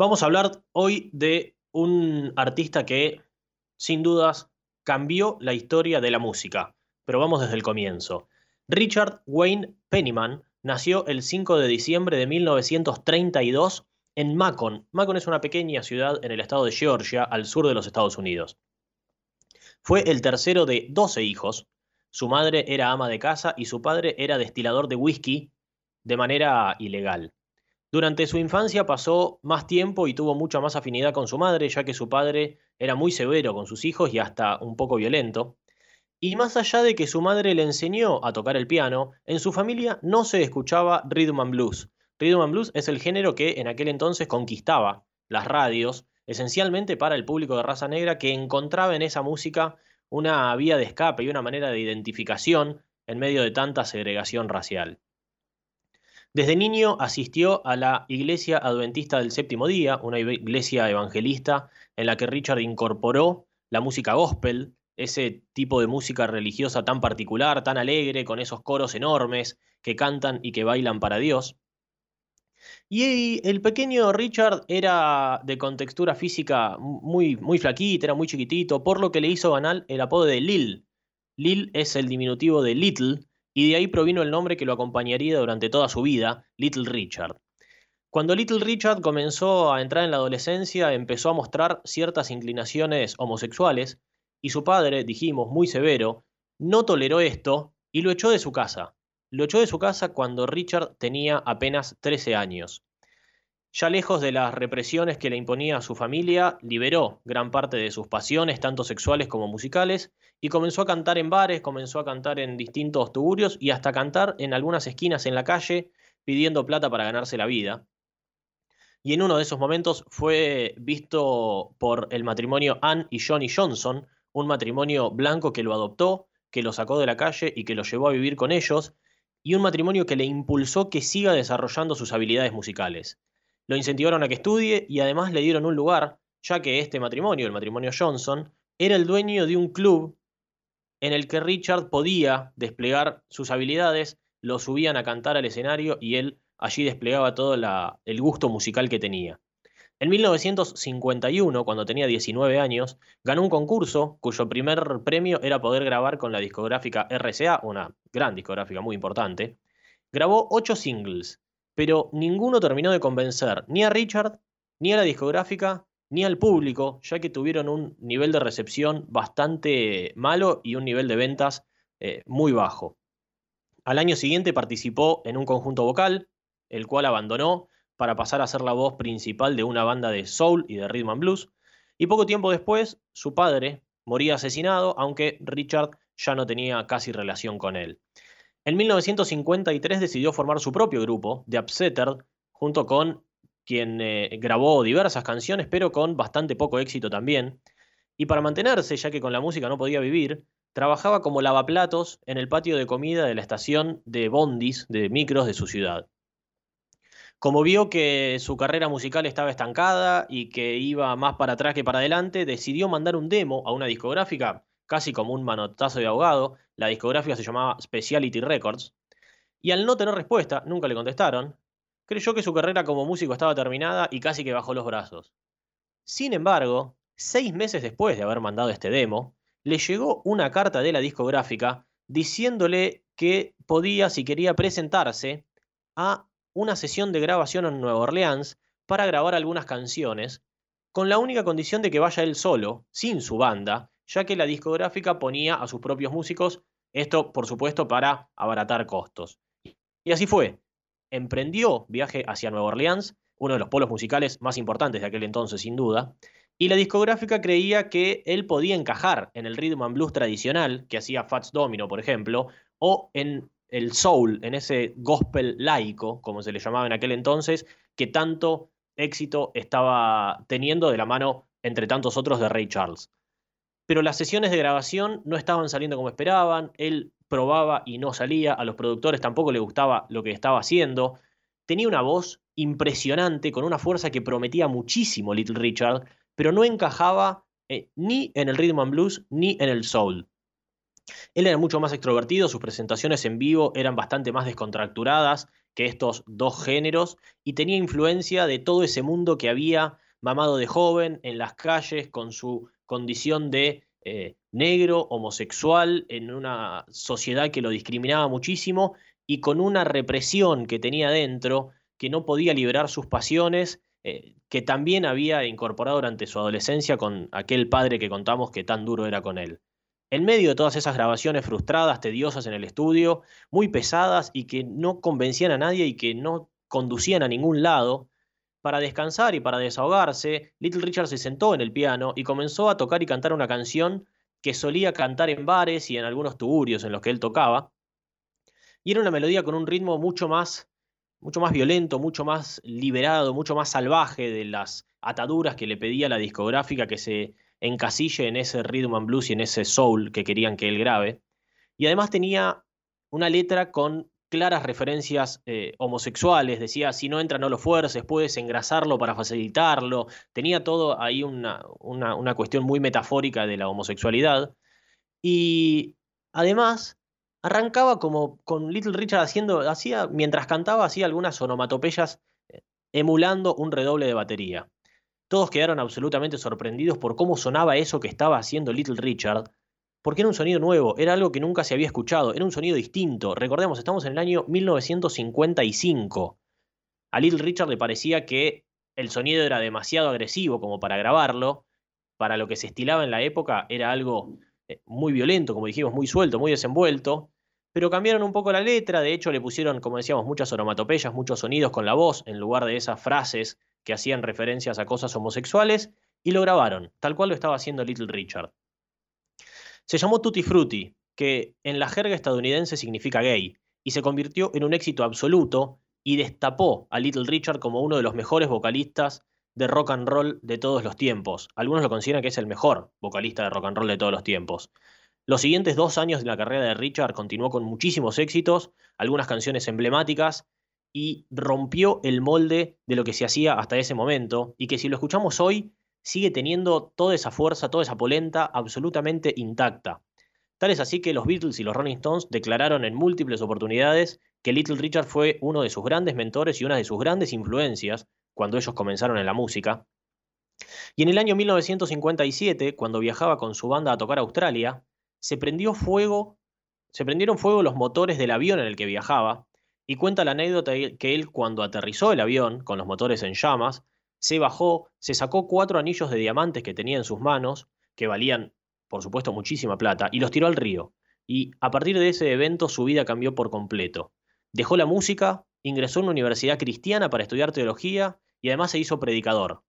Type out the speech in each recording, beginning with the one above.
Vamos a hablar hoy de un artista que, sin dudas, cambió la historia de la música, pero vamos desde el comienzo. Richard Wayne Pennyman nació el 5 de diciembre de 1932 en Macon. Macon es una pequeña ciudad en el estado de Georgia, al sur de los Estados Unidos. Fue el tercero de 12 hijos. Su madre era ama de casa y su padre era destilador de whisky de manera ilegal. Durante su infancia pasó más tiempo y tuvo mucha más afinidad con su madre, ya que su padre era muy severo con sus hijos y hasta un poco violento. Y más allá de que su madre le enseñó a tocar el piano, en su familia no se escuchaba rhythm and blues. Rhythm and blues es el género que en aquel entonces conquistaba las radios, esencialmente para el público de raza negra que encontraba en esa música una vía de escape y una manera de identificación en medio de tanta segregación racial. Desde niño asistió a la Iglesia Adventista del Séptimo Día, una iglesia evangelista en la que Richard incorporó la música gospel, ese tipo de música religiosa tan particular, tan alegre, con esos coros enormes que cantan y que bailan para Dios. Y el pequeño Richard era de contextura física muy, muy flaquita, era muy chiquitito, por lo que le hizo ganar el apodo de Lil. Lil es el diminutivo de Little, y de ahí provino el nombre que lo acompañaría durante toda su vida, Little Richard. Cuando Little Richard comenzó a entrar en la adolescencia, empezó a mostrar ciertas inclinaciones homosexuales, y su padre, dijimos, muy severo, no toleró esto y lo echó de su casa. Lo echó de su casa cuando Richard tenía apenas 13 años. Ya lejos de las represiones que le imponía a su familia, liberó gran parte de sus pasiones, tanto sexuales como musicales, y comenzó a cantar en bares, comenzó a cantar en distintos tuburios y hasta cantar en algunas esquinas en la calle pidiendo plata para ganarse la vida. Y en uno de esos momentos fue visto por el matrimonio Ann y Johnny Johnson, un matrimonio blanco que lo adoptó, que lo sacó de la calle y que lo llevó a vivir con ellos, y un matrimonio que le impulsó que siga desarrollando sus habilidades musicales lo incentivaron a que estudie y además le dieron un lugar, ya que este matrimonio, el matrimonio Johnson, era el dueño de un club en el que Richard podía desplegar sus habilidades, lo subían a cantar al escenario y él allí desplegaba todo el gusto musical que tenía. En 1951, cuando tenía 19 años, ganó un concurso cuyo primer premio era poder grabar con la discográfica RCA, una gran discográfica muy importante. Grabó ocho singles, pero ninguno terminó de convencer ni a Richard, ni a la discográfica, ni al público, ya que tuvieron un nivel de recepción bastante malo y un nivel de ventas eh, muy bajo. Al año siguiente participó en un conjunto vocal, el cual abandonó para pasar a ser la voz principal de una banda de soul y de rhythm and blues, y poco tiempo después su padre moría asesinado, aunque Richard ya no tenía casi relación con él. En 1953 decidió formar su propio grupo, The Upsetter, junto con quien eh, grabó diversas canciones, pero con bastante poco éxito también. Y para mantenerse, ya que con la música no podía vivir, trabajaba como lavaplatos en el patio de comida de la estación de bondis, de micros de su ciudad. Como vio que su carrera musical estaba estancada y que iba más para atrás que para adelante, decidió mandar un demo a una discográfica casi como un manotazo de ahogado. La discográfica se llamaba Speciality Records. Y al no tener respuesta, nunca le contestaron, creyó que su carrera como músico estaba terminada y casi que bajó los brazos. Sin embargo, seis meses después de haber mandado este demo, le llegó una carta de la discográfica diciéndole que podía, si quería presentarse, a una sesión de grabación en Nueva Orleans para grabar algunas canciones, con la única condición de que vaya él solo, sin su banda, ya que la discográfica ponía a sus propios músicos, esto por supuesto para abaratar costos. Y así fue. Emprendió viaje hacia Nueva Orleans, uno de los polos musicales más importantes de aquel entonces sin duda, y la discográfica creía que él podía encajar en el rhythm and blues tradicional que hacía Fats Domino, por ejemplo, o en el soul, en ese gospel laico, como se le llamaba en aquel entonces, que tanto éxito estaba teniendo de la mano, entre tantos otros, de Ray Charles pero las sesiones de grabación no estaban saliendo como esperaban, él probaba y no salía, a los productores tampoco le gustaba lo que estaba haciendo, tenía una voz impresionante, con una fuerza que prometía muchísimo Little Richard, pero no encajaba eh, ni en el rhythm and blues ni en el soul. Él era mucho más extrovertido, sus presentaciones en vivo eran bastante más descontracturadas que estos dos géneros y tenía influencia de todo ese mundo que había mamado de joven en las calles con su condición de eh, negro, homosexual, en una sociedad que lo discriminaba muchísimo y con una represión que tenía dentro, que no podía liberar sus pasiones, eh, que también había incorporado durante su adolescencia con aquel padre que contamos que tan duro era con él. En medio de todas esas grabaciones frustradas, tediosas en el estudio, muy pesadas y que no convencían a nadie y que no conducían a ningún lado, para descansar y para desahogarse, Little Richard se sentó en el piano y comenzó a tocar y cantar una canción que solía cantar en bares y en algunos tugurios en los que él tocaba. Y era una melodía con un ritmo mucho más, mucho más violento, mucho más liberado, mucho más salvaje de las ataduras que le pedía la discográfica que se encasille en ese rhythm and blues y en ese soul que querían que él grabe. Y además tenía una letra con claras referencias eh, homosexuales, decía, si no entra no lo fuerces, puedes engrasarlo para facilitarlo, tenía todo ahí una, una, cuestión muy metafórica de la homosexualidad. Y además arrancaba como con Little Richard haciendo, hacía, mientras cantaba, hacía algunas onomatopeyas eh, emulando un redoble de batería. Todos quedaron absolutamente sorprendidos por cómo sonaba eso que estaba haciendo Little Richard, porque era un sonido nuevo, era algo que nunca se había escuchado, era un sonido distinto. Recordemos, estamos en el año 1955. A Little Richard le parecía que el sonido era demasiado agresivo como para grabarlo. Para lo que se estilaba en la época era algo eh, muy violento, como dijimos, muy suelto, muy desenvuelto. Pero cambiaron un poco la letra, de hecho le pusieron, como decíamos, muchas onomatopeyas, muchos sonidos con la voz, en lugar de esas frases que hacían referencias a cosas homosexuales, y lo grabaron, tal cual lo estaba haciendo Little Richard. Se llamó Tutti Frutti, que en la jerga estadounidense significa gay, y se convirtió en un éxito absoluto y destapó a Little Richard como uno de los mejores vocalistas de rock and roll de todos los tiempos. Algunos lo consideran que es el mejor vocalista de rock and roll de todos los tiempos. Los siguientes dos años de la carrera de Richard continuó con muchísimos éxitos, algunas canciones emblemáticas, y rompió el molde de lo que se hacía hasta ese momento, y que si lo escuchamos hoy sigue teniendo toda esa fuerza, toda esa polenta absolutamente intacta. Tal es así que los Beatles y los Rolling Stones declararon en múltiples oportunidades que Little Richard fue uno de sus grandes mentores y una de sus grandes influencias cuando ellos comenzaron en la música. Y en el año 1957, cuando viajaba con su banda a tocar a Australia, se prendió fuego, se prendieron fuego los motores del avión en el que viajaba, y cuenta la anécdota que él cuando aterrizó el avión con los motores en llamas, se bajó, se sacó cuatro anillos de diamantes que tenía en sus manos, que valían, por supuesto, muchísima plata, y los tiró al río. Y a partir de ese evento su vida cambió por completo. Dejó la música, ingresó en una universidad cristiana para estudiar teología y además se hizo predicador.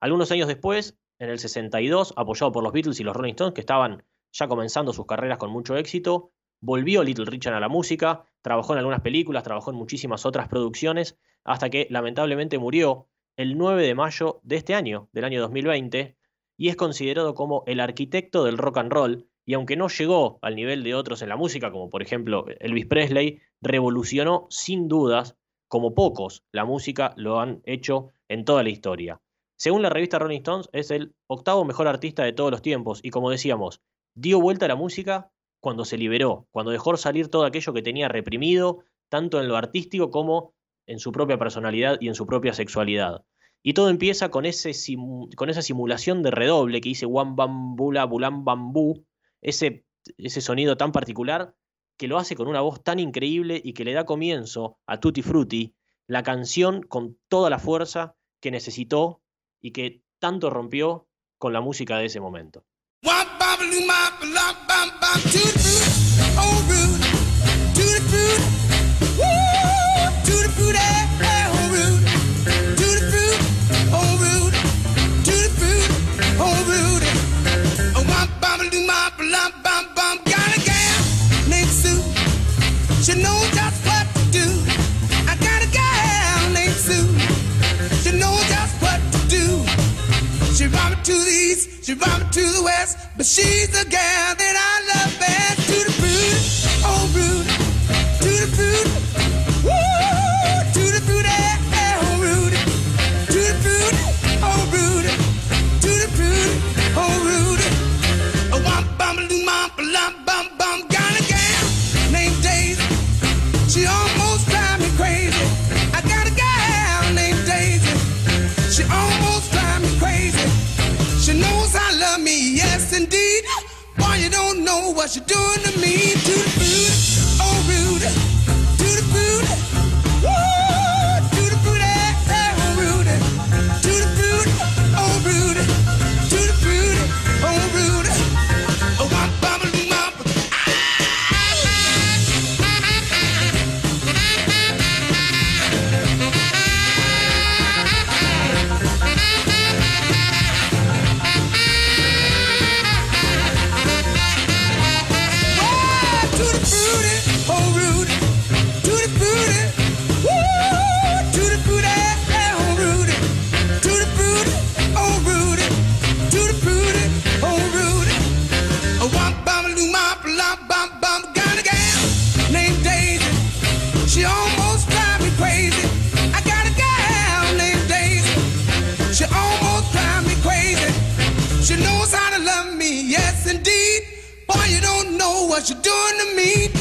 Algunos años después, en el 62, apoyado por los Beatles y los Rolling Stones, que estaban ya comenzando sus carreras con mucho éxito, volvió Little Richard a la música, trabajó en algunas películas, trabajó en muchísimas otras producciones, hasta que lamentablemente murió el 9 de mayo de este año, del año 2020, y es considerado como el arquitecto del rock and roll, y aunque no llegó al nivel de otros en la música, como por ejemplo Elvis Presley, revolucionó sin dudas, como pocos, la música lo han hecho en toda la historia. Según la revista Rolling Stones, es el octavo mejor artista de todos los tiempos, y como decíamos, dio vuelta a la música cuando se liberó, cuando dejó salir todo aquello que tenía reprimido, tanto en lo artístico como en su propia personalidad y en su propia sexualidad. Y todo empieza con, ese con esa simulación de redoble que dice Wan Bambula Bulam Bambú, ese, ese sonido tan particular que lo hace con una voz tan increíble y que le da comienzo a Tutti Frutti, la canción con toda la fuerza que necesitó y que tanto rompió con la música de ese momento. To the west, but she's the gal that I love best. what you're doing to me. what you're doing to me.